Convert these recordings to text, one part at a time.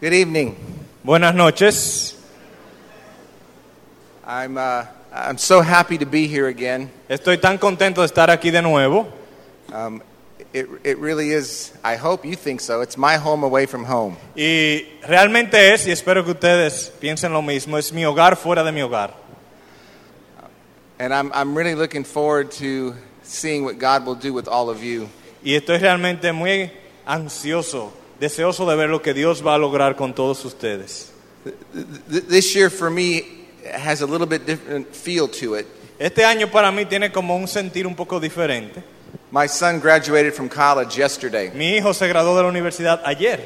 Good evening. Buenas noches. I'm, uh, I'm so happy to be here again. Estoy tan contento de estar aquí de nuevo. Um, it, it really is, I hope you think so, it's my home away from home. Y realmente es, y espero que ustedes piensen lo mismo, es mi hogar fuera de mi hogar. And I'm, I'm really looking forward to seeing what God will do with all of you. Y estoy realmente muy ansioso, deseoso de ver lo que Dios va a lograr con todos ustedes. This year for me has a little bit different feel to it. Este año para mí tiene como un sentir un poco diferente. My son graduated from college yesterday. Mi hijo se graduó de la universidad ayer,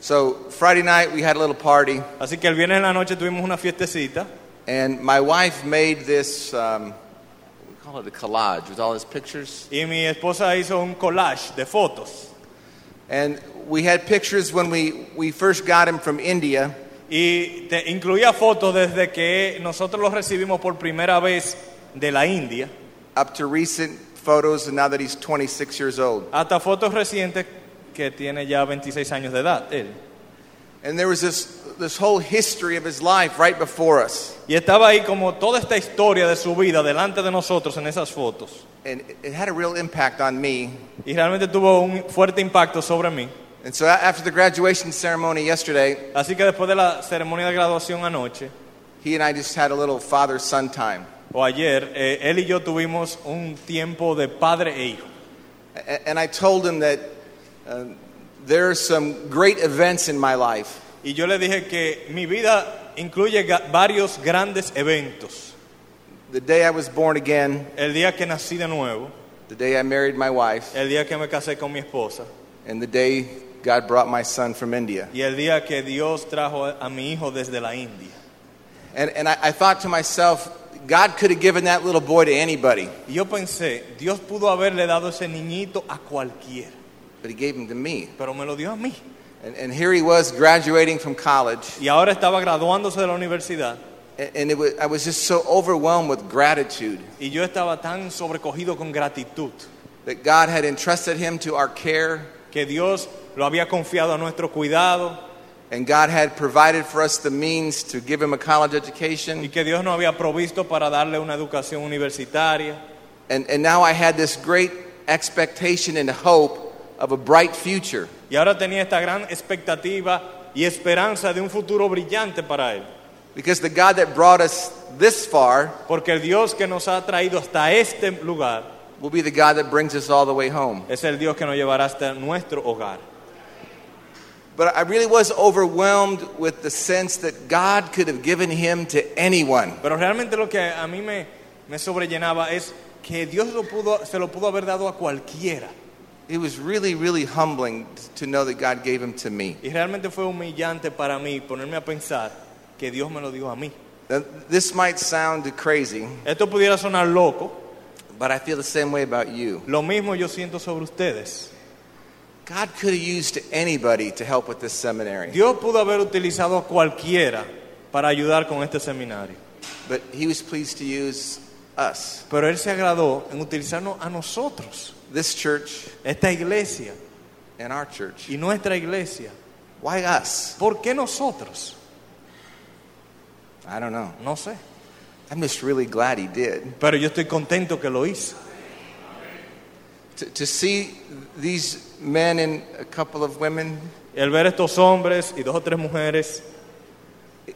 So Friday night we had a little party, así que el viernes en la noche tuvimos una fiestecita and my wife made this, um, we call it a collage with all his pictures. y mi esposa hizo un collage de fotos. And we had pictures when we, we first got him from India. Y te- incluía fotos desde que nosotros los recibimos por primera vez de la India up to recent photos and now that he's 26 years old. hasta fotos recientes que tiene ya 26 años de edad él. And there was this, this whole history of his life right before us. Y estaba ahí como toda esta historia de su vida delante de nosotros en esas fotos. And it- had a real impact on me. Y realmente tuvo un fuerte impacto sobre mí. And so after the graduation ceremony yesterday, Así que después de la ceremonia de graduación anoche, he and I just had a little father son time. o ayer, eh, él y yo tuvimos un tiempo de padre e hijo. A- And I told him that uh, there are some great events in my life. Y yo le dije que mi vida incluye ga- varios grandes eventos. The day I was born again, El día que nací de nuevo, the day I married my wife, el día que me casé con mi esposa and the day God brought my son from India. y el día que Dios trajo a mi hijo desde la India. And, and I, I thought to myself, God could have given that little boy to anybody, yo pensé, Dios pudo haberle dado ese niñito a cualquiera, but he gave him to me. pero me lo dio a mí. And, and here he was graduating from college, Y ahora estaba graduándose de la universidad and, it was, I was just so overwhelmed with gratitude y yo estaba tan sobrecogido con gratitud that God had entrusted him to our care, que Dios lo había confiado a nuestro cuidado and God had provided for us the means to give him a college y education. que Dios nos había provisto para darle una educación universitaria. And, and now I had this great expectation and hope of a bright future. Y ahora tenía esta gran expectativa y esperanza de un futuro brillante para él. Because the God that brought us this far Porque el Dios que nos ha traído hasta este lugar will be the God that brings us all the way home. es el Dios que nos llevará hasta nuestro hogar. But I really was overwhelmed with the sense that God could have given him to anyone. Pero realmente lo que a mí me, me sobrellenaba es que Dios lo pudo, se lo pudo haber dado a cualquiera. It was really, really humbling to know that God gave him to me. Y realmente fue humillante para mí ponerme a pensar que Dios me lo dio a mí. This might sound crazy, Esto pudiera sonar loco, but I feel the same way about you. lo mismo yo siento sobre ustedes. God could have used anybody to help with this seminary, Dios pudo haber utilizado a cualquiera para ayudar con este seminario. but he was pleased to use us. Pero Él se agradó en utilizarnos a nosotros, This church esta iglesia and our church. y nuestra iglesia. Why us? ¿Por qué nosotros? I don't know. No sé. I'm just really glad he did. Pero yo estoy contento que lo hizo. To, to see these men and a couple of women, El ver estos hombres y dos o tres mujeres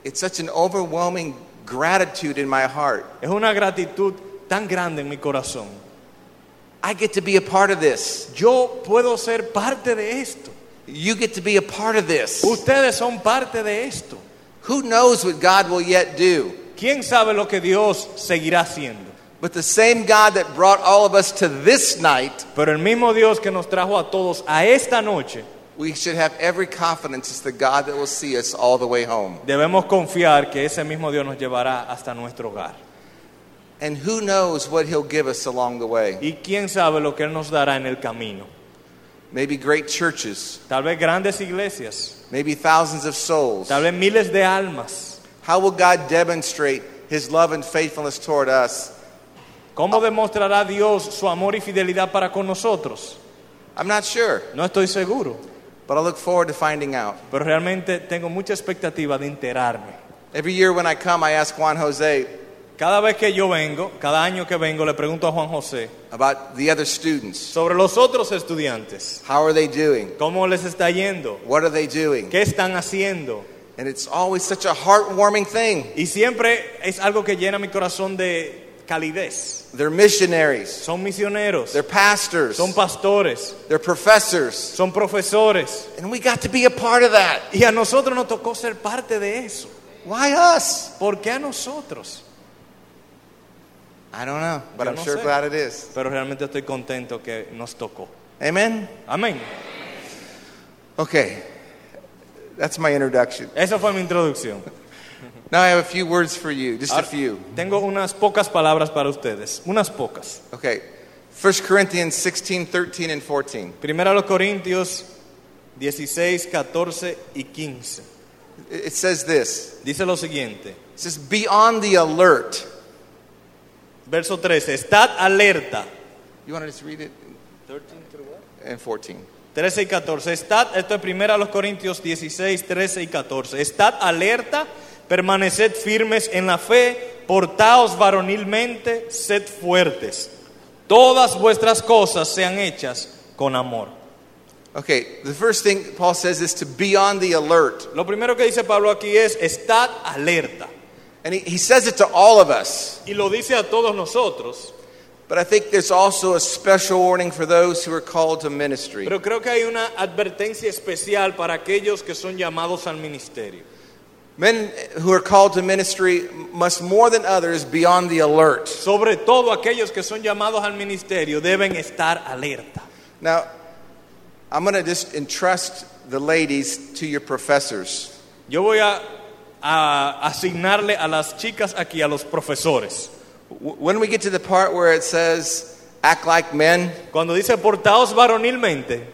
it's such an overwhelming gratitude in my heart. es una gratitud tan grande en mi corazón. I get to be a part of this. Yo puedo ser parte de esto. You get to be a part of this. Ustedes son parte de esto. Who knows what God will yet do? ¿Quién sabe lo que Dios seguirá haciendo? But the same God that brought all of us to this night, Pero el mismo Dios que nos trajo a todos a esta noche, we should have every confidence it's the God that will see us all the way home. debemos confiar que ese mismo Dios nos llevará hasta nuestro hogar. And who knows what He'll give us along the way? Y quién sabe lo que Él nos dará en el camino. Maybe great churches, Tal vez grandes iglesias, maybe thousands of souls. tal vez miles de almas. How will God demonstrate His love and faithfulness toward us? ¿Cómo oh. demostrará Dios su amor y fidelidad para con nosotros? I'm not sure. No estoy seguro. but I look forward to finding out. pero realmente tengo mucha expectativa de enterarme. Every year when I come, I ask Juan Jose Cada vez que yo vengo, cada año que vengo, le pregunto a Juan José about the other students. sobre los otros estudiantes. How are they doing? ¿Cómo les está yendo? What are they doing? ¿Qué están haciendo? And it's always such a heartwarming thing. Y siempre es algo que llena mi corazón de calidez. They're missionaries, Son misioneros, they're pastors, son pastores, they're professors, son profesores. and we got to be a part of that. Y a nosotros nos tocó ser parte de eso. Why us? ¿Por qué a nosotros? I don't know, but Yo I'm no sure sé. glad it is. Pero realmente estoy contento que nos tocó. Amen? Amén. Okay, that's my introduction. Esa fue mi introducción. Now I have a few words for you, just a few. Tengo unas pocas palabras para ustedes, unas pocas. Okay, 1 Corinthians 16, 13, and 14. Primera los Corintios 16, 14 y 15. It it says this Dice lo siguiente, It says, Be on the alert. Verso 13, estad alerta. You want to just read it? And 14. 13 y 14. Estad, esto es primero a los Corintios 16, 13 y 14. Estad alerta, permaneced firmes en la fe, portaos varonilmente, sed fuertes. Todas vuestras cosas sean hechas con amor. Okay, the first thing Paul says is to be on the alert. Lo primero que dice Pablo aquí es, estad alerta. And he, he says it to all of us. Y lo dice a todos nosotros, But I think there's also a special warning for those who are called to ministry. pero creo que hay una advertencia especial para aquellos que son llamados al ministerio. Men who are called to ministry must more than others be on the alert. Sobre todo aquellos que son llamados al ministerio deben estar alerta. Now, I'm going to just entrust the ladies to your professors. Yo voy a, a asignarle a las chicas aquí, a los profesores. When we get to the part where it says, act like men, Cuando dice portaos varonilmente,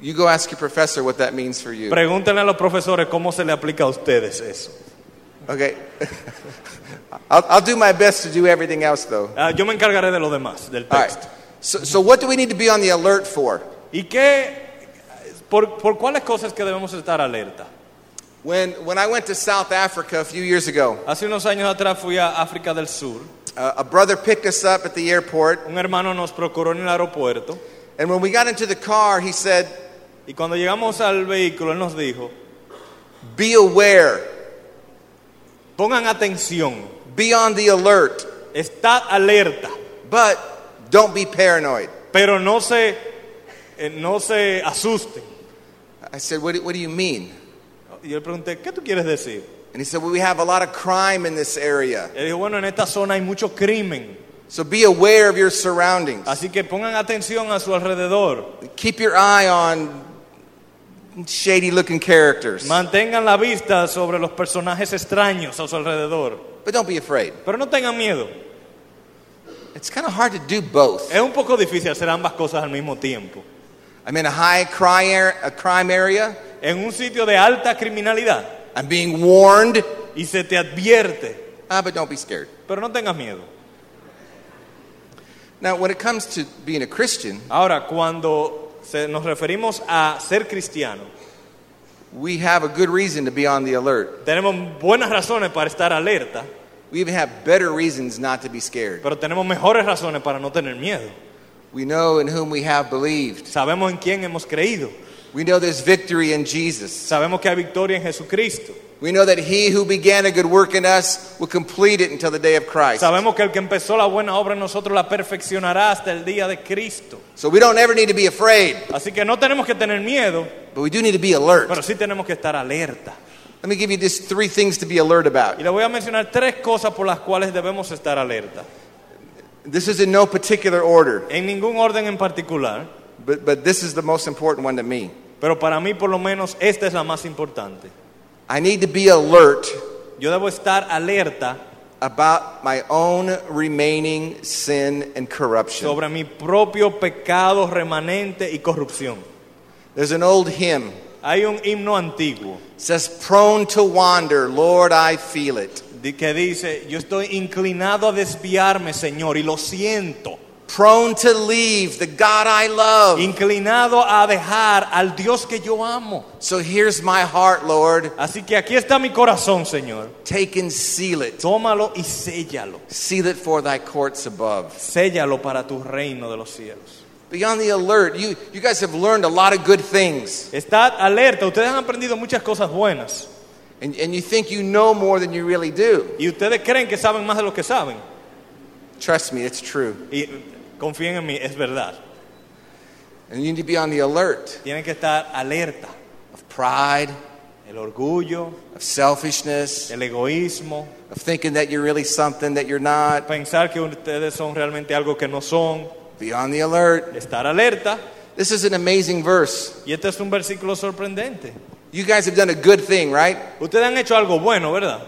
you go ask your professor what that means for you. pregúntenle a los profesores cómo se le aplica a ustedes eso. Okay? I'll, I'll do my best to do everything else, though. Ah, yo me encargaré de lo demás, del All right. texto. So, so, what do we need to be on the alert for? ¿Y qué? Por, ¿Por cuáles cosas que debemos estar alerta? When, when I went to South Africa a few years ago, Hace unos años atrás fui a África del Sur. uh, a brother picked us up at the airport, Un hermano nos procuró en el aeropuerto. and when we got into the car, he said, Y cuando llegamos al vehículo, él nos dijo, Be aware, pongan atención, be on the alert, estad alerta, but don't be paranoid. pero no se, eh, no se asusten. I said, What do, what do you mean? Y yo le pregunté, ¿qué tú quieres decir? And he said, Well, we have a lot of crime in this area. Él dijo, bueno, en esta zona hay mucho crimen, So be aware of your surroundings. así que pongan atención a su alrededor. Keep your eye on shady looking characters. Mantengan la vista sobre los personajes extraños a su alrededor. But don't be afraid. Pero no tengan miedo. It's kind of hard to do both. Es un poco difícil hacer ambas cosas al mismo tiempo. I'm in a high crime, ar- a crime area. En un sitio de alta criminalidad I'm being warned. y se te advierte, Ah, but don't be scared. pero no tengas miedo. Now, when it comes to being a Christian, Ahora, cuando se- nos referimos a ser cristiano, we have a good reason to be on the alert. tenemos buenas razones para estar alerta, We even have better reasons not to be scared. pero tenemos mejores razones para no tener miedo. We know in whom we have believed. Sabemos en quién hemos creído. We know there's victory in Jesus. Sabemos que hay victoria en Jesucristo. We know that he who began a good work in us will complete it until the day of Christ. Sabemos que el que empezó la buena obra en nosotros la perfeccionará hasta el día de Cristo. So we don't ever need to be afraid, Así que no tenemos que tener miedo, but we do need to be alert. pero sí tenemos que estar alerta. Let me give you just three things to be alert about. Y le voy a mencionar tres cosas por las cuales debemos estar alerta. This is in no particular order, En ningún orden en particular, but, but this is the most important one to me. Pero para mí por lo menos esta es la más importante. I need to be alert Yo debo estar alerta about my own remaining sin and corruption. sobre mi propio pecado remanente y corrupción. There's an old hymn. Hay un himno antiguo says, Prone to wander, Lord, I feel it. di- que dice, yo estoy inclinado a desviarme, Señor, y lo siento. Prone to leave the God I love. inclinado a dejar al Dios que yo amo. So here's my heart, Lord. Así que aquí está mi corazón, Señor. Take and seal it. Tómalo y séllalo. Seal it for thy courts above. Séllalo para tu reino de los cielos. Be on the alert. You, you guys have learned a lot of good things. Estad alerta. Ustedes han aprendido muchas cosas buenas. And, and you think you know more than you really do. Y ustedes creen que saben más de lo que saben. Trust me, it's true. Y confíen en mí, es verdad. And you need to be on the alert Tienen que estar alerta. of pride, El orgullo, of selfishness, el egoísmo, of thinking that you're really something that you're not. pensar que ustedes son realmente algo que no son. Be on the alert. Estar alerta. This is an amazing verse. Y este es un versículo sorprendente. You guys have done a good thing, right? Ustedes han hecho algo bueno, ¿verdad?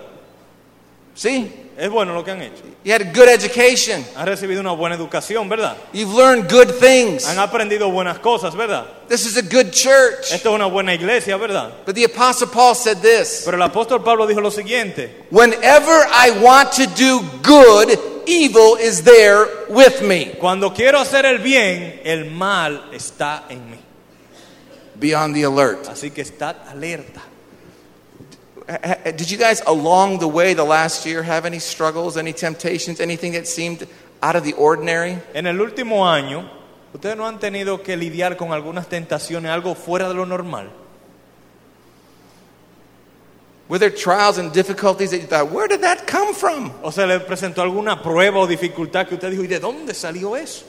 See? Es bueno lo que han hecho. You had a good education. Han recibido una buena educación, ¿verdad? You've learned good things. Han aprendido buenas cosas, ¿verdad? This is a good church. Esta es una buena iglesia, ¿verdad? But the Apostle Paul said this Pero el apóstol Pablo dijo lo siguiente. Whenever I want to do good, evil is there with me. Cuando quiero hacer el bien, el mal está en mí. Be on the alert. Así que estad alerta. Did you guys along the way the last year have any struggles, any temptations, anything that seemed out of the ordinary? En el último año, ustedes no han tenido que lidiar con algunas tentaciones, algo fuera de lo normal. Were there trials and difficulties that you thought, where did that come from? O se le presentó alguna prueba o dificultad que usted dijo, ¿y de dónde salió eso?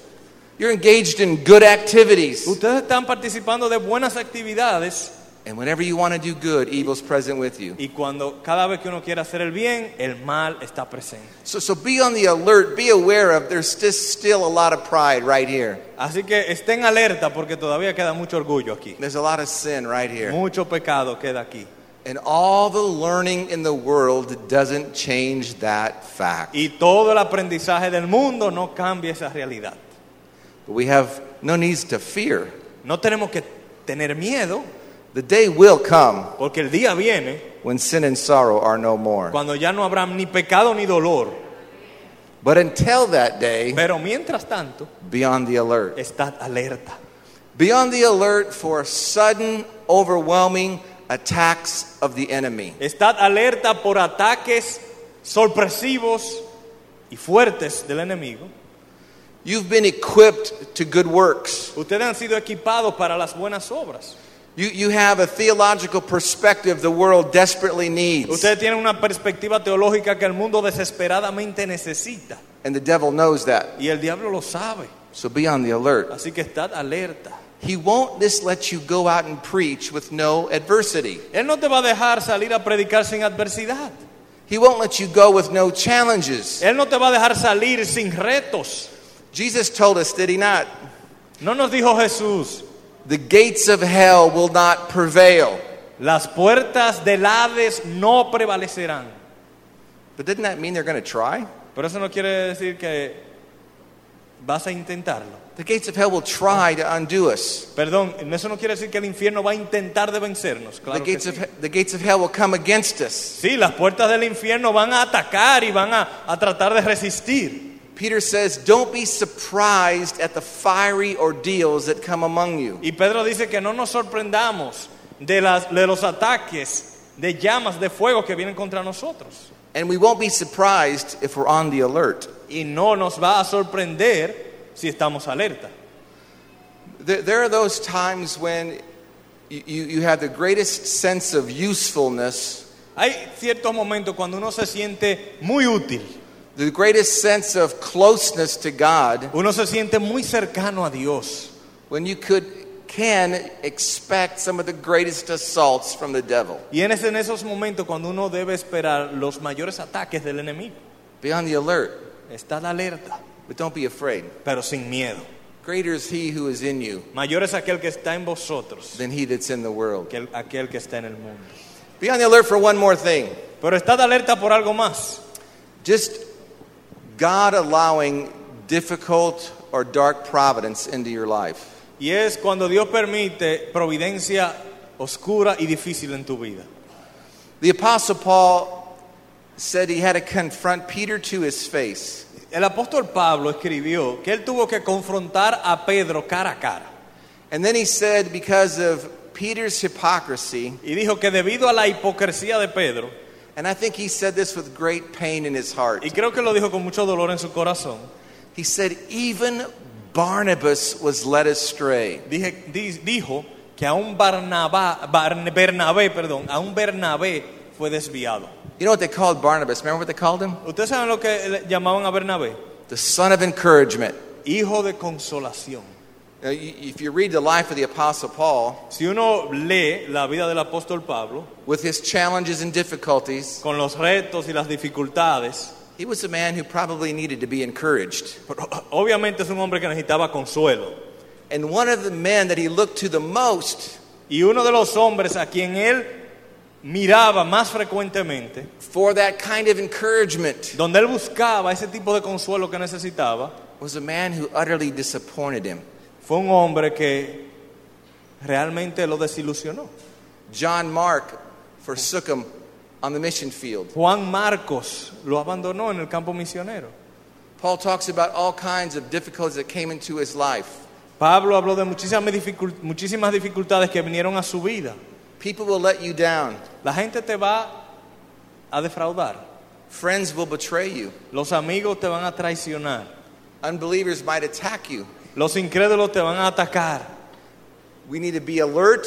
You're engaged in good activities. Ustedes están participando de buenas actividades And whenever you want to do good, evil's present with you. y cuando cada vez que uno quiere hacer el bien, el mal está presente. So, so be on the alert, be aware of there's just still a lot of pride right here. Así que estén alerta porque todavía queda mucho orgullo aquí. There's a lot of sin right here. Mucho pecado queda aquí. And all the learning in the world doesn't change that fact. Y todo el aprendizaje del mundo no cambia esa realidad. But we have no need to fear. No tenemos que tener miedo The day will come porque el día viene when sin and sorrow are no more. cuando ya no habrá ni pecado ni dolor. But until that day, Pero mientras tanto, be on the alert. estad alerta. Be on the alert for sudden, overwhelming attacks of the enemy. Estad alerta por ataques sorpresivos y fuertes del enemigo. You've been equipped to good works. Ustedes han sido equipados para las buenas obras. You, you have a theological perspective the world desperately needs. Ustedes tienen una perspectiva teológica que el mundo desesperadamente necesita. And the devil knows that. Y el diablo lo sabe. So be on the alert. Así que estad alerta. He won't just let you go out and preach with no adversity. Él no te va a dejar salir a predicar sin adversidad. He won't let you go with no challenges. Él no te va a dejar salir sin retos. Jesus told us, did he not? No nos dijo Jesús, The gates of hell will not prevail. las puertas del Hades no prevalecerán. But didn't that mean they're going to try? Pero eso no quiere decir que vas a intentarlo. The gates of hell will try to undo us. Perdón, eso no quiere decir que el infierno va a intentar de vencernos. The Claro que gates, sí. of, he- the gates of hell will come against us. Sí, las puertas del infierno van a atacar y van a, a tratar de resistir. Peter says, Don't be surprised at the fiery ordeals that come among you. Y Pedro dice que no nos sorprendamos de, las, de los ataques de llamas de fuego que vienen contra nosotros. And we won't be surprised if we're on the alert. Y no nos va a sorprender si estamos alerta. There, there are those times when you, you, you have the greatest sense of usefulness, Hay ciertos momentos cuando uno se siente muy útil, the greatest sense of closeness to God, uno se siente muy cercano a Dios, when you could can expect some of the greatest assaults from the devil. y en, ese- en esos momentos cuando uno debe esperar los mayores ataques del enemigo. Be on the alert, Estad alerta, but don't be afraid. pero sin miedo. Greater is he who is in you Mayor es aquel que está en vosotros than he that's in the world. que el- aquel que está en el mundo. Be on the alert for one more thing. Pero estad alerta por algo más. Just God allowing difficult or dark providence into your life. Y es cuando Dios permite providencia oscura y difícil en tu vida. The Apostle Paul said he had to confront Peter to his face. el apóstol Pablo escribió que él tuvo que confrontar a Pedro cara a cara. And then he said, because of Peter's hypocrisy, Y dijo que debido a la hipocresía de Pedro, and I think he said this with great pain in his heart, y creo que lo dijo con mucho dolor en su corazón, he said, even Barnabas was led astray. dije- di- dijo que a un Barnabá, Barn- Bernabé, perdón, a un Bernabé fue desviado. You know what they called Barnabas? Remember what they called him? ¿Ustedes saben lo que llamaban a Bernabé? The son of encouragement. Hijo de consolación. Uh, now, if you read the life of the Apostle Paul, Si uno lee la vida del apóstol Pablo, with his challenges and difficulties, con los retos y las dificultades, he was a man who probably needed to be encouraged. pero obviamente es un hombre que necesitaba consuelo. And one of the men that he looked to the most Y uno de los hombres a quien él miraba más frecuentemente, for that kind of encouragement donde él buscaba ese tipo de consuelo que necesitaba, was a man who utterly disappointed him. Fue un hombre que realmente lo desilusionó. John Mark forsook him on the mission field. Juan Marcos lo abandonó en el campo misionero. Paul talks about all kinds of difficulties that came into his life. Pablo habló de muchísimas, muchísimas dificultades que vinieron a su vida. People will let you down. La gente te va a defraudar. Friends will betray you. Los amigos te van a traicionar. Unbelievers might attack you. Los incrédulos te van a atacar. We need to be alert,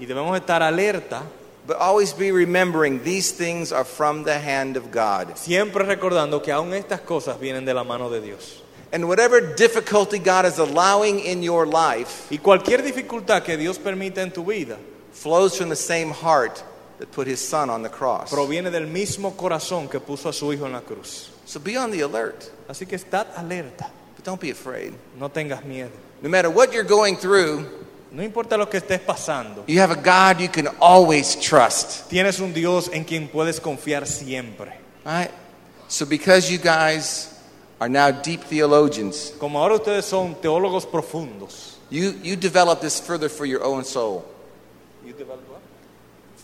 Y debemos estar alerta, but always be remembering these things are from the hand of God. siempre recordando que aún estas cosas vienen de la mano de Dios. And whatever difficulty God is allowing in your life Y cualquier dificultad que Dios permita en tu vida flows from the same heart that put his son on the cross. proviene del mismo corazón que puso a su hijo en la cruz. So be on the alert, Así que estad alerta, but don't be afraid. no tengas miedo. No matter what you're going through, No importa lo que estés pasando, you have a God you can always trust. tienes un Dios en quien puedes confiar siempre. All right? So because you guys are now deep theologians, Como ahora ustedes son teólogos profundos, you, you develop this further for your own soul. You develop what?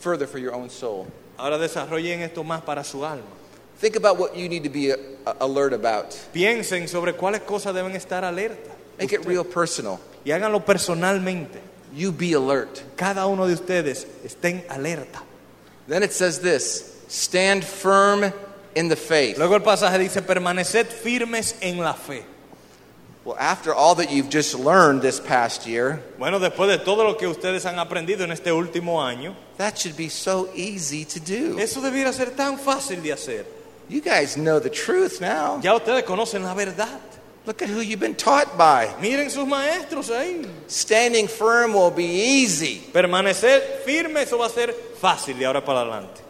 Further for your own soul. ahora desarrollen esto más para su alma. Think about what you need to be uh, alert about. Piensen sobre cuáles cosas deben estar alerta Make it real personal. y háganlo personalmente. You be alert. Cada uno de ustedes estén alerta. Then it says this stand firm in the faith. Luego el pasaje dice, permaneced firmes en la fe. Well, after all that you've just learned this past year, Bueno, después de todo lo que ustedes han aprendido en este último año, that should be so easy to do. eso debiera ser tan fácil de hacer. You guys know the truth now. Ya ustedes conocen la verdad. Look at who you've been taught by. Miren sus maestros ahí. Standing firm will be easy. Permanecer firme, eso va a ser fácil de ahora para adelante.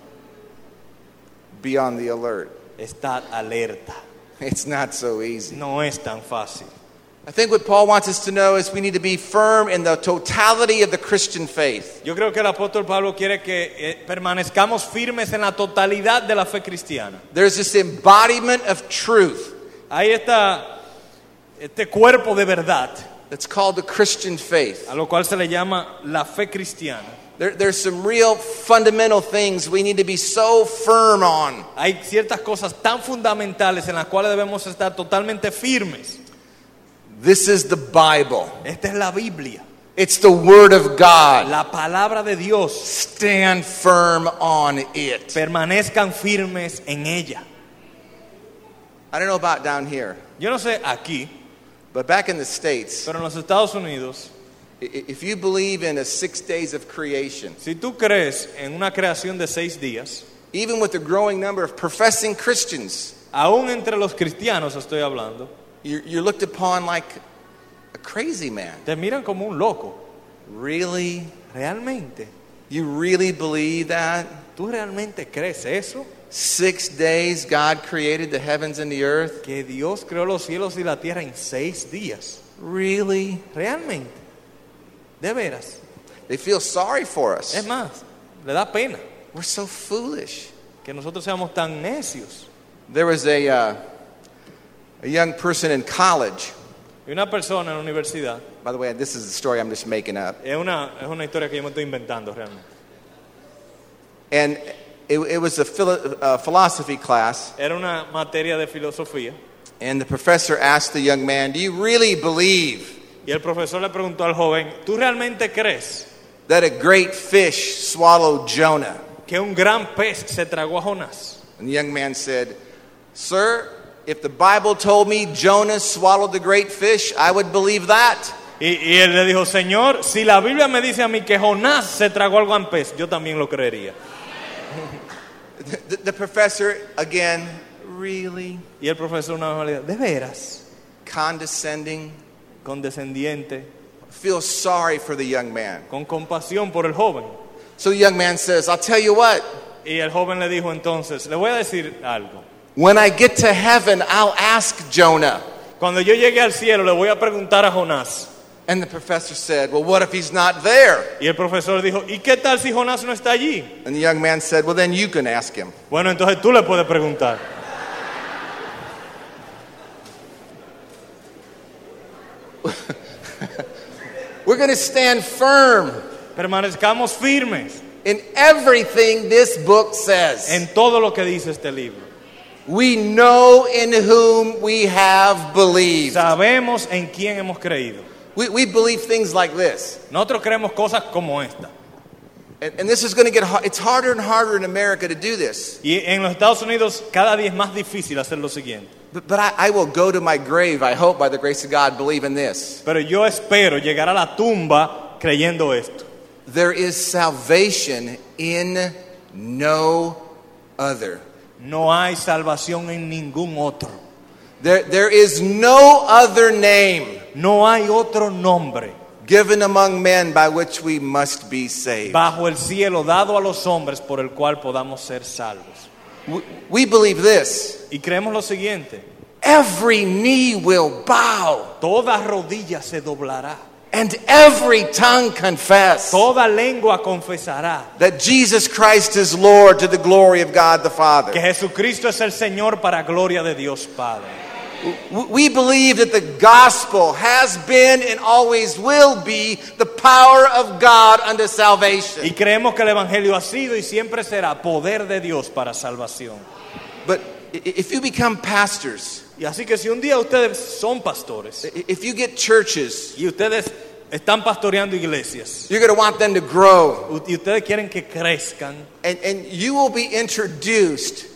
Be on the alert. Estad alerta. It's not so easy. No es tan fácil. I think what Paul wants us to know is we need to be firm in the totality of the Christian faith. Yo creo que el apóstol Pablo quiere que eh, permanezcamos firmes en la totalidad de la fe cristiana. There's this embodiment of truth Hay está este cuerpo de verdad, that's called the Christian faith. a lo cual se le llama la fe cristiana. There, there's some real fundamental things we need to be so firm on. Hay ciertas cosas tan fundamentales en las cuales debemos estar totalmente firmes. This is the Bible, Esta es la Biblia, it's the Word of God. la palabra de Dios. Stand firm on it. Permanezcan firmes en ella. I don't know about down here, Yo no sé aquí, but back in the States, pero en los Estados Unidos, if you believe in a six days of creation, si tú crees en una creación de seis días, even with the growing number of professing Christians, aún entre los cristianos estoy hablando, you're, you're looked upon like a crazy man. te miran como un loco. Really? ¿Realmente? You really believe that? ¿Tú realmente crees eso? Six days God created the heavens and the earth? Que Dios creó los cielos y la tierra en seis días. Really? ¿Realmente? ¿De veras? They feel sorry for us. Es más, le da pena We're so foolish. que nosotros seamos tan necios. There was a, uh, a young person in college. Y una persona en la universidad, By the way, this is a story I'm just making up. es una, es una historia que yo me estoy inventando realmente. And it, it was a philo- uh, philosophy class. Era una materia de filosofía And the professor asked the young man, Do you really believe Y el profesor le preguntó al joven, ¿tú realmente crees that a great fish swallowed Jonah? que un gran pez se tragó a Jonás? And the young man said, Sir, if the Bible told me Jonah swallowed the great fish, I would believe that. Y, y él le dijo, Señor, si la Biblia me dice a mí que Jonás se tragó al gran pez, yo también lo creería. The, the professor, again, really Y el profesor una vez ¿de veras? condescending, Condescendiente, feels sorry for the young man. con compasión por el joven. So the young man says, I'll tell you what, Y el joven le dijo entonces, le voy a decir algo. When I get to heaven, I'll ask Jonah. Cuando yo llegue al cielo le voy a preguntar a Jonás. And the professor said, Well, what if he's not there? Y el profesor dijo, ¿y qué tal si Jonás no está allí? And the young man said, Well, then you can ask him. Bueno, entonces tú le puedes preguntar. We're going to stand firm Permanezcamos firmes in everything this book says. en todo lo que dice este libro. We know in whom we have believed. Sabemos en quién hemos creído. We, we believe things like this. Nosotros creemos cosas como esta. And, and this is going to get hard. It's harder and harder in America to do this. Y en los Estados Unidos cada día es más difícil hacer lo siguiente. But, but I, I will go to my grave, I hope, by the grace of God, believe in this. Pero yo espero llegar a la tumba creyendo esto. There is salvation in no other. No hay salvación en ningún otro. There, there is no other name No hay otro nombre given among men by which we must be saved. bajo el cielo dado a los hombres por el cual podamos ser salvos. We, we believe this Y creemos lo siguiente, every knee will bow, toda rodilla se doblará, and every tongue confess toda lengua confesará that Jesus Christ is Lord to the glory of God the Father. que. Jesucristo es el Señor para gloria de Dios Padre. We believe that the gospel has been and always will be the power of God unto Y salvation. creemos que el Evangelio ha sido y siempre será poder de Dios para salvación. But i- if you become pastors, Y así que si un día ustedes son pastores if you get churches, y ustedes están pastoreando iglesias you're going to want them to grow. y ustedes quieren que crezcan, And, and you will be introduced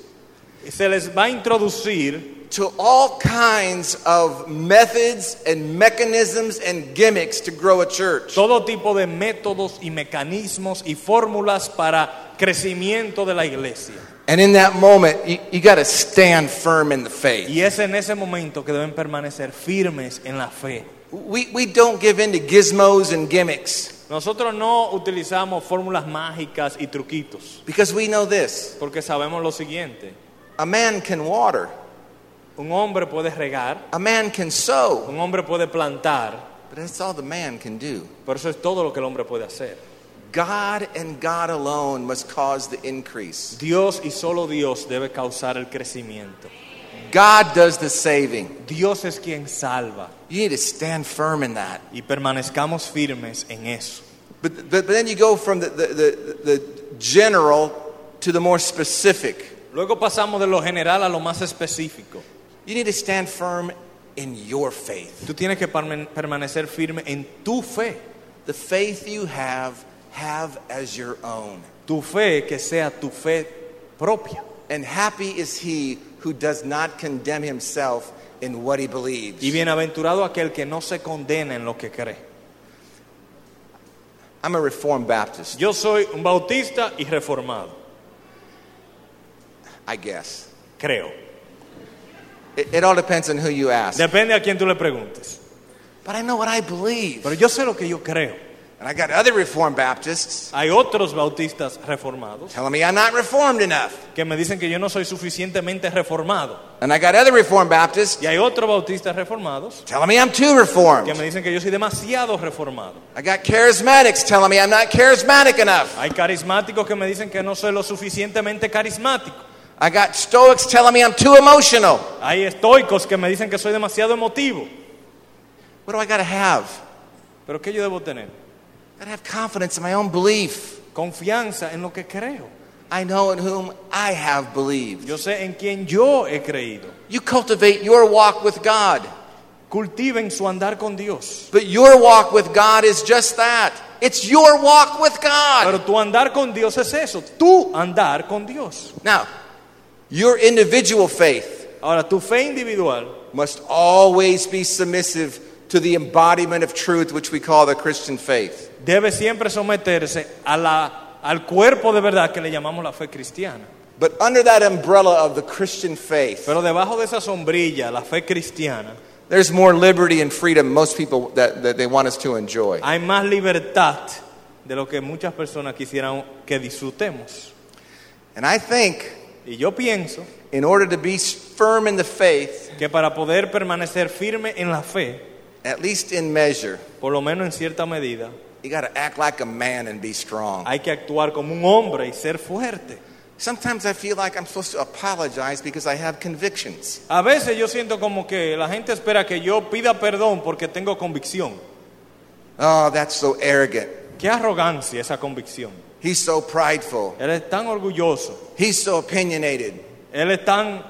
se les va a introducir to all kinds of methods and mechanisms and gimmicks to grow a church. todo tipo de métodos y mecanismos y fórmulas para crecimiento de la iglesia. And in that moment, you, you got to stand firm in the faith. Y es en ese momento que deben permanecer firmes en la fe. We, we don't give in to gizmos and gimmicks Nosotros no utilizamos fórmulas mágicas y truquitos, because we know this porque sabemos lo siguiente. a man can water, Un hombre puede regar, a man can sow, un hombre puede plantar, but that's all the man can do. pero eso es todo lo que el hombre puede hacer. God and God alone must cause the increase. Dios y solo Dios debe causar el crecimiento. God does the saving. Dios es quien salva You need to stand firm in that. y permanezcamos firmes en eso. But, but, but then you go from the, the, the, the general to the more specific. Luego pasamos de lo general a lo más específico. You need to stand firm in your faith. Tú tienes que perman- permanecer firme en tu fe. The faith you have, have as your own. Tu fe que sea tu fe propia. And happy is he who does not condemn himself in what he believes. Y bienaventurado aquel que no se condena en lo que cree. I'm a Reformed Baptist, Yo soy un bautista y reformado, I guess. creo. It, it all depends on who you ask. Depende a quién tú le preguntes. But I know what I believe. Pero yo sé lo que yo creo. And I got other Reformed Baptists Hay otros bautistas reformados telling me I'm not reformed enough. que me dicen que yo no soy suficientemente reformado. And I got other Reformed Baptists Y hay otros bautistas reformados telling me I'm too que reformed. me dicen que yo soy demasiado reformado. I got charismatics telling me I'm not charismatic enough. Hay carismáticos que me dicen que no soy lo suficientemente carismático. I got Stoics telling me I'm too emotional. Hay estoicos que me dicen que soy demasiado emotivo. What do I got to have? Pero ¿qué yo debo tener? I have confidence in my own belief. Confianza en lo que creo. I know in whom I have believed. Yo sé en quién yo he creído. You cultivate your walk with God. Cultiven su andar con Dios. But your walk with God is just that. It's your walk with God. Pero tu andar con Dios es eso, tu andar con Dios. Now, your individual faith Ahora, tu fe individual must always be submissive to the embodiment of truth, which we call the Christian faith. Debe siempre someterse a la, al cuerpo de verdad que le llamamos la fe cristiana. But under that umbrella of the Christian faith, Pero debajo de esa sombrilla, la fe cristiana, there's more liberty and freedom most people that, that they want us to enjoy. hay más libertad de lo que muchas personas quisieran que disfrutemos. And I think Y yo pienso in order to be firm in the faith, que para poder permanecer firme en la fe, at least in measure, por lo menos en cierta medida, you got to act like a man and be strong. hay que actuar como un hombre y ser fuerte. Sometimes I feel like I'm supposed to apologize because I have convictions. A veces yo siento como que la gente espera que yo pida perdón porque tengo convicción. Oh, that's so arrogant. Qué arrogancia esa convicción. He's so prideful. Él es tan orgulloso. He's so opinionated. Él es tan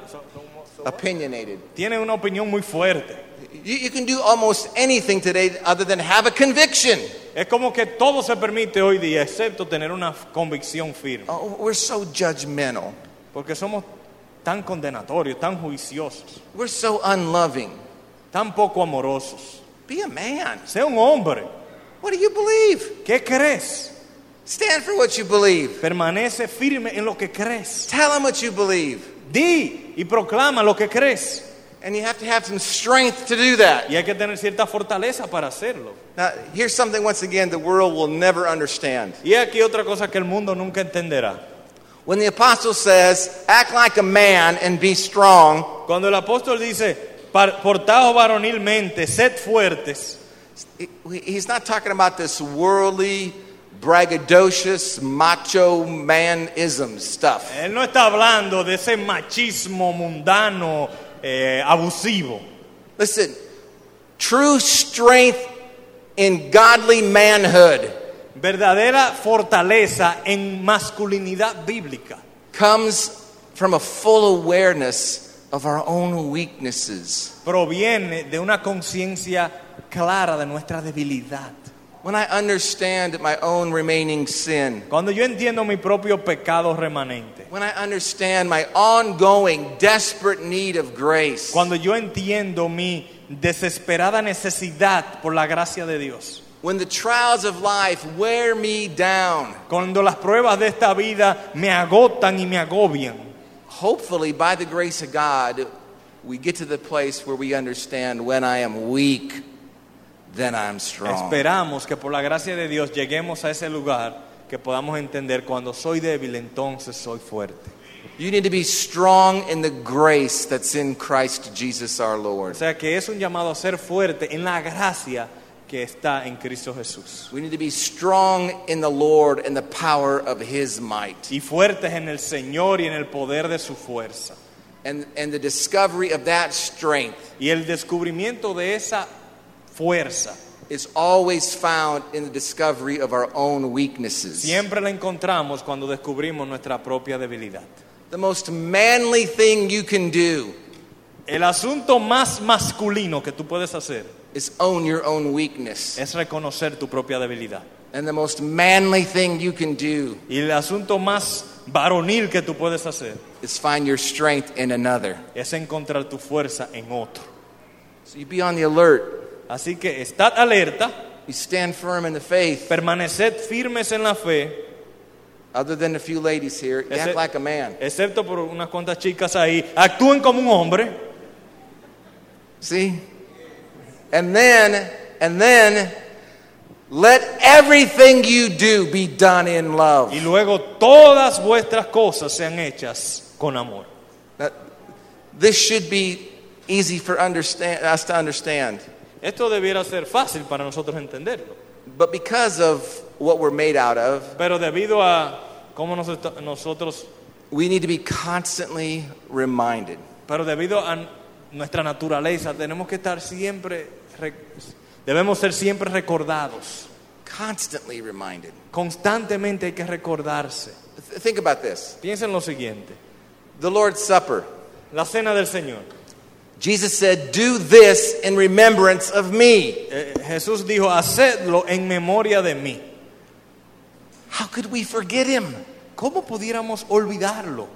Opinionated. tiene una opinión muy fuerte. You, you can do almost anything today other than have a conviction. Es como que todo se permite hoy día, excepto tener una convicción firme. Oh, we're so judgmental. Porque somos tan condenatorios, tan juiciosos, We're so unloving. tan poco amorosos. Be a man. Sé un hombre. What do you believe? ¿Qué crees? Stand for what you believe. Permanece firme en lo que crees. Tell them what you believe. Di y proclama lo que crees. And you have to have some strength to do that. Y hay que tener cierta fortaleza para hacerlo. Now, here's something once again the world will never understand. Y aquí otra cosa que el mundo nunca entenderá. When the apostle says, act like a man and be strong, Cuando el apóstol dice, "Par- portaos varonilmente, sed fuertes, he's not talking about this worldly, braggadocious, macho manism stuff. él no está hablando de ese machismo mundano, eh, abusivo. Listen, true strength in godly manhood Verdadera fortaleza en masculinidad bíblica comes from a full awareness of our own weaknesses. proviene de una conciencia clara de nuestra debilidad. When I understand my own remaining sin, Cuando yo entiendo mi propio pecado remanente, when I understand my ongoing desperate need of grace, cuando yo entiendo mi desesperada necesidad por la gracia de Dios, when the trials of life wear me down, cuando las pruebas de esta vida me agotan y me agobian, hopefully by the grace of God, we get to the place where we understand when I am weak, then I'm strong. esperamos que por la gracia de Dios lleguemos a ese lugar que podamos entender cuando soy débil, entonces soy fuerte. You need to be strong in the grace that's in Christ Jesus our O Lord. sea que es un llamado a ser fuerte en la gracia que está en Cristo Jesús. We need to be strong in the Lord and the power of His might. Y fuertes en el Señor y en el poder de su fuerza. And, and the discovery of that strength Y el descubrimiento de esa fuerza is always found in the discovery of our own weaknesses. siempre la encontramos cuando descubrimos nuestra propia debilidad. The most manly thing you can do El asunto más masculino que tú puedes hacer is own your own weakness. es reconocer tu propia debilidad. And the most manly thing you can do Y el asunto más varonil que tú puedes hacer is find your strength in another. es encontrar tu fuerza en otro. So you be on the alert. Así que estad alerta, You stand firm in the faith. permaneced firmes en la fe, Other than a few ladies here, you act like a man. excepto por unas cuantas chicas ahí, actúen como un hombre. See? And then, and then, let everything you do be done in love. Y luego todas vuestras cosas sean hechas con amor. Now, this should be easy for understand, us to understand. Esto debiera ser fácil para nosotros entenderlo. But because of what we're made out of, Pero debido a cómo nos nosotros, we need to be constantly reminded. pero debido a nuestra naturaleza, tenemos que estar siempre, re- debemos ser siempre recordados. Constantly reminded Constantemente hay que recordarse Th- Think about this Piensen lo siguiente. the Lord's Supper. La cena del Señor. Jesus said, Do this in remembrance of me. Eh, Jesús dijo, hacedlo en memoria de mí. How could we forget him? ¿Cómo pudiéramos olvidarlo?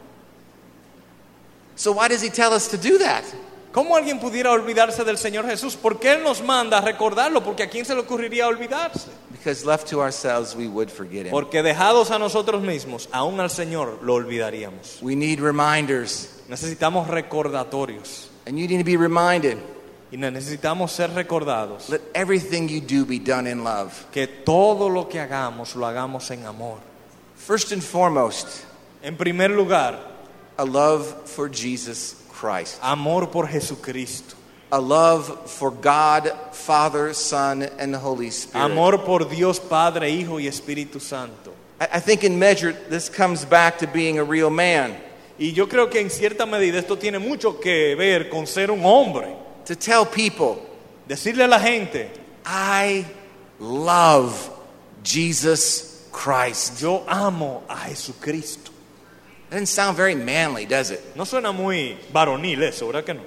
So, why does he tell us to do that? ¿Cómo alguien pudiera olvidarse del Señor Jesús? ¿Por qué Él nos manda a recordarlo? Porque a quién se le ocurriría olvidarse. Because left to ourselves, we would forget him. Porque dejados a nosotros mismos, aún al Señor lo olvidaríamos. We need reminders, Necesitamos recordatorios and you need to be reminded. y necesitamos ser recordados Let everything you do be done in love. que todo lo que hagamos lo hagamos en amor. First and foremost, En primer lugar, a love for Jesus Christ, amor por Jesucristo. a love for God, Father, Son, and the Holy Spirit. Amor por Dios Padre, Hijo y Espíritu Santo. I I think in measure, this comes back to being a real man. Y yo creo que en cierta medida esto tiene mucho que ver con ser un hombre. To tell people, Decirle a la gente, I love Jesus Christ. yo amo a Jesucristo. Doesn't sound very manly, does it? No suena muy varonil eso, ¿verdad que no?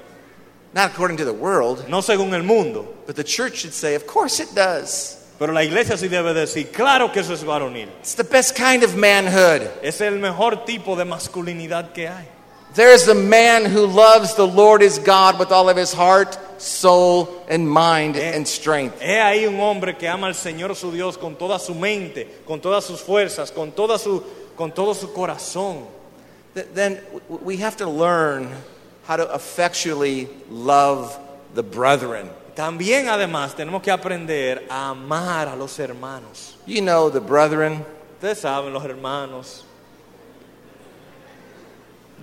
Not according to the world, No según el mundo, but the church should say, of course it does. Pero la iglesia sí debe decir, claro que eso es varonil. It's the best kind of manhood. Es el mejor tipo de masculinidad que hay. There's the man who loves the Lord his God with all of his heart, soul, and mind eh, and strength. Eh, he ahí un hombre que ama al Señor su Dios con toda su mente, con todas sus fuerzas, con, toda su, con todo su corazón. Th- Then we have to learn how to effectually love the brethren. También además tenemos que aprender a amar a los hermanos. You know, the brethren, Ustedes saben, los hermanos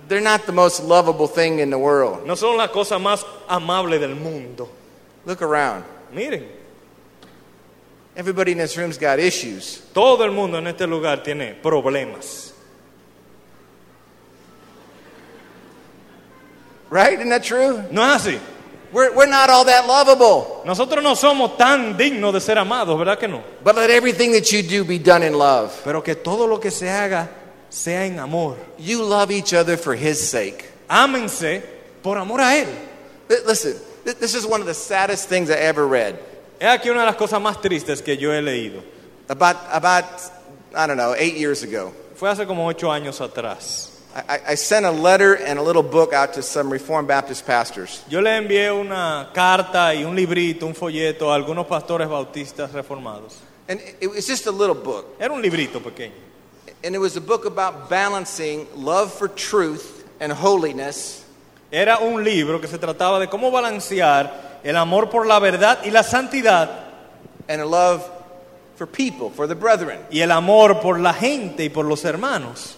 they're not the most lovable thing in the world. no son la cosa más amable del mundo. Look around. Miren, Everybody in this room's got issues. todo el mundo en este lugar tiene problemas. Right? Isn't that true? ¿No es así? We're, we're not all that lovable. Nosotros no somos tan dignos de ser amados, ¿verdad que no? But let everything that you do be done in love. Pero que todo lo que se haga sea en amor. You love each other for His sake. Ámense por amor a Él. Listen, this is one of the saddest things I ever read. Es aquí una de las cosas más tristes que yo he leído. About, about I don't know, eight years ago. Fue hace como ocho años atrás. I, I- sent a letter and a little book out to some Reformed Baptist pastors. Yo le envié una carta y un librito, un folleto a algunos pastores bautistas reformados. And it- it was just a little book. Era un librito pequeño. And it was a book about balancing love for truth and holiness Era un libro que se trataba de cómo balancear el amor por la verdad y la santidad and a love for people, for the brethren. y el amor por la gente y por los hermanos.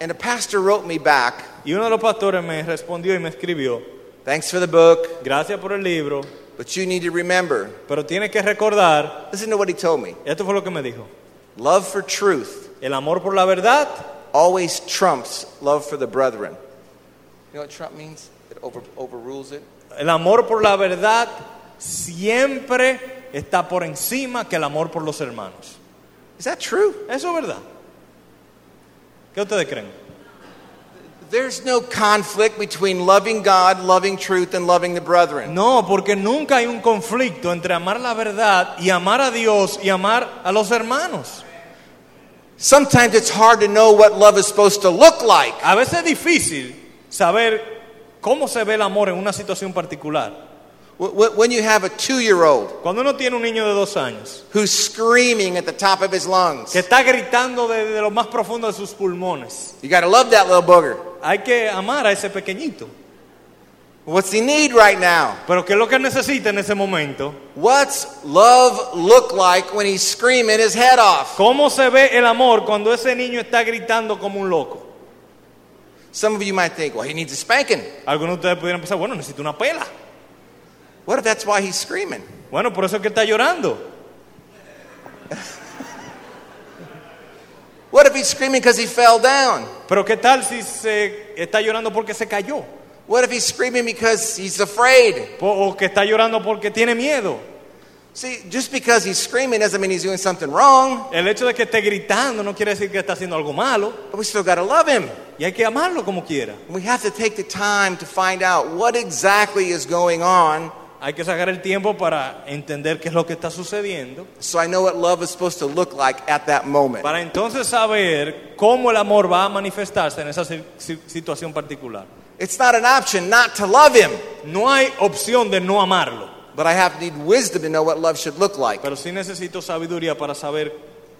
And a pastor wrote me back, Y uno de los pastores me respondió y me escribió, thanks for the book, gracias por el libro, but you need to remember. pero tienes que recordar, Listen to what he told me. esto fue lo que me dijo, Love for truth el amor por la verdad always trumps love for the brethren. You know what Trump means? It over, overrules it. El amor por la verdad siempre está por encima que el amor por los hermanos. Is that true? Eso es verdad. ¿Qué ustedes creen? There's no conflict between loving God, loving truth, and loving the brethren. No, porque nunca hay un conflicto entre amar la verdad y amar a Dios y amar a los hermanos. Sometimes it's hard to know what love is supposed to look like. A veces es difícil saber cómo se ve el amor en una situación particular. Wh- wh- When you have a two year old Cuando uno tiene un niño de dos años who's screaming at the top of his lungs, que está gritando desde lo más profundo de sus pulmones, you got to love that little booger. hay que amar a ese pequeñito. What's he need right now? Pero ¿qué es lo que necesita en ese momento? What's love look like when he's screaming his head off? ¿Cómo se ve el amor cuando ese niño está gritando como un loco? Some of you might think, well, he needs a spanking. Algunos de ustedes pudieran pensar, bueno, necesita una pela. What if that's why he's screaming? Bueno, por eso es que está llorando. What if he's screaming because he fell down? Pero ¿qué tal si se está llorando porque se cayó? What if he's screaming because he's afraid? Po- O que está llorando porque tiene miedo. See, just because he's screaming doesn't mean he's doing something wrong, El hecho de que esté gritando no quiere decir que está haciendo algo malo. but we still got to love him. Y hay que amarlo como quiera. We have to take the time to find out what exactly is going on Hay que sacar el tiempo para entender qué es lo que está sucediendo. so I know what love is supposed to look like at that moment. Para entonces saber cómo el amor va a manifestarse en esa si- si- situación particular. It's not an option not to love him, No hay opción de no amarlo. but I have need wisdom to know what love should look like. Pero sí necesito sabiduría para saber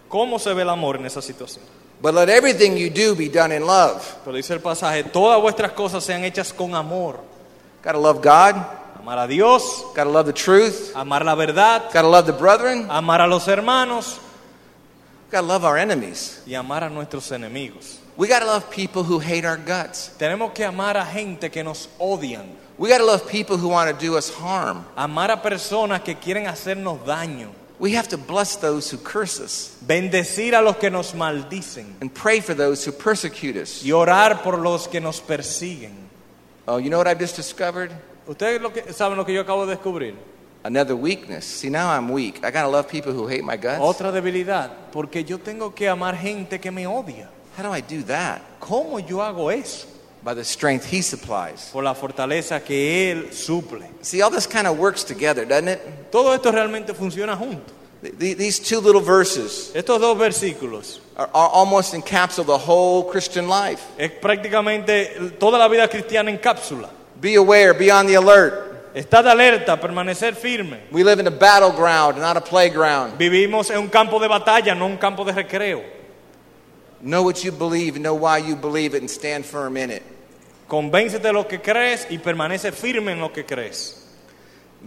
cómo se ve el amor en esa situación. But let everything you do be done in love. Pero dice el pasaje, todas vuestras cosas sean hechas con amor. Got to love God, Amar a Dios, got to love the truth, amar la verdad, got to love the brethren, amar a los hermanos got to love our enemies. y amar a nuestros enemigos. We got to love people who hate our guts. Tenemos que amar a gente que nos odian, We got to love people who want to do us harm. amar a personas que quieren hacernos daño, We have to bless those who curse us bendecir a los que nos maldicen and pray for those who persecute us. y orar por los que nos persiguen. Oh, you know what I've just discovered? ¿Ustedes lo que, saben lo que yo acabo de descubrir? Another weakness. See, now I'm weak. I got to love people who hate my guts. Otra debilidad, porque yo tengo que amar gente que me odia. How do I do that? ¿Cómo yo hago eso? By the strength He supplies. Por la fortaleza que Él suple. See, all this kind of works together, doesn't it? Todo esto realmente funciona junto. Th- th- These two little verses Estos dos versículos are, are almost encapsulate the whole Christian life. es prácticamente toda la vida cristiana en cápsula. Be aware, be on the alert. Estad alerta, permanecer firme. We live in a battleground, not a playground. Vivimos en un campo de batalla, no un campo de recreo. Know what you believe, know why you believe it, and stand firm in it. Convéncete de lo que crees y permanece firme en lo que crees.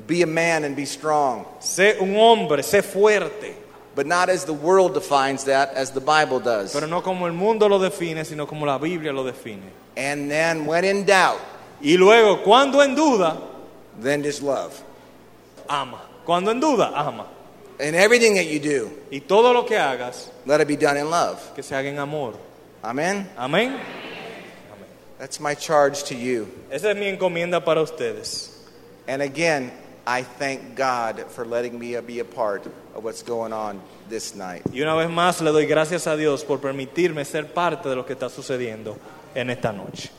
Be a man and be strong, Sé un hombre, sé fuerte, but not as the world defines that, as the Bible does. pero no como el mundo lo define, sino como la Biblia lo define. And then, when in doubt, Y luego, cuando en duda, then just love. ama. Cuando en duda, ama. In everything that you do, Y todo lo que hagas, let it be done in love. que se haga en amor. Amen? Amén. That's my charge to you. Esa es mi encomienda para ustedes. And again, I thank God for letting me be a part of what's going on this night. Y una vez más le doy gracias a Dios por permitirme ser parte de lo que está sucediendo en esta noche.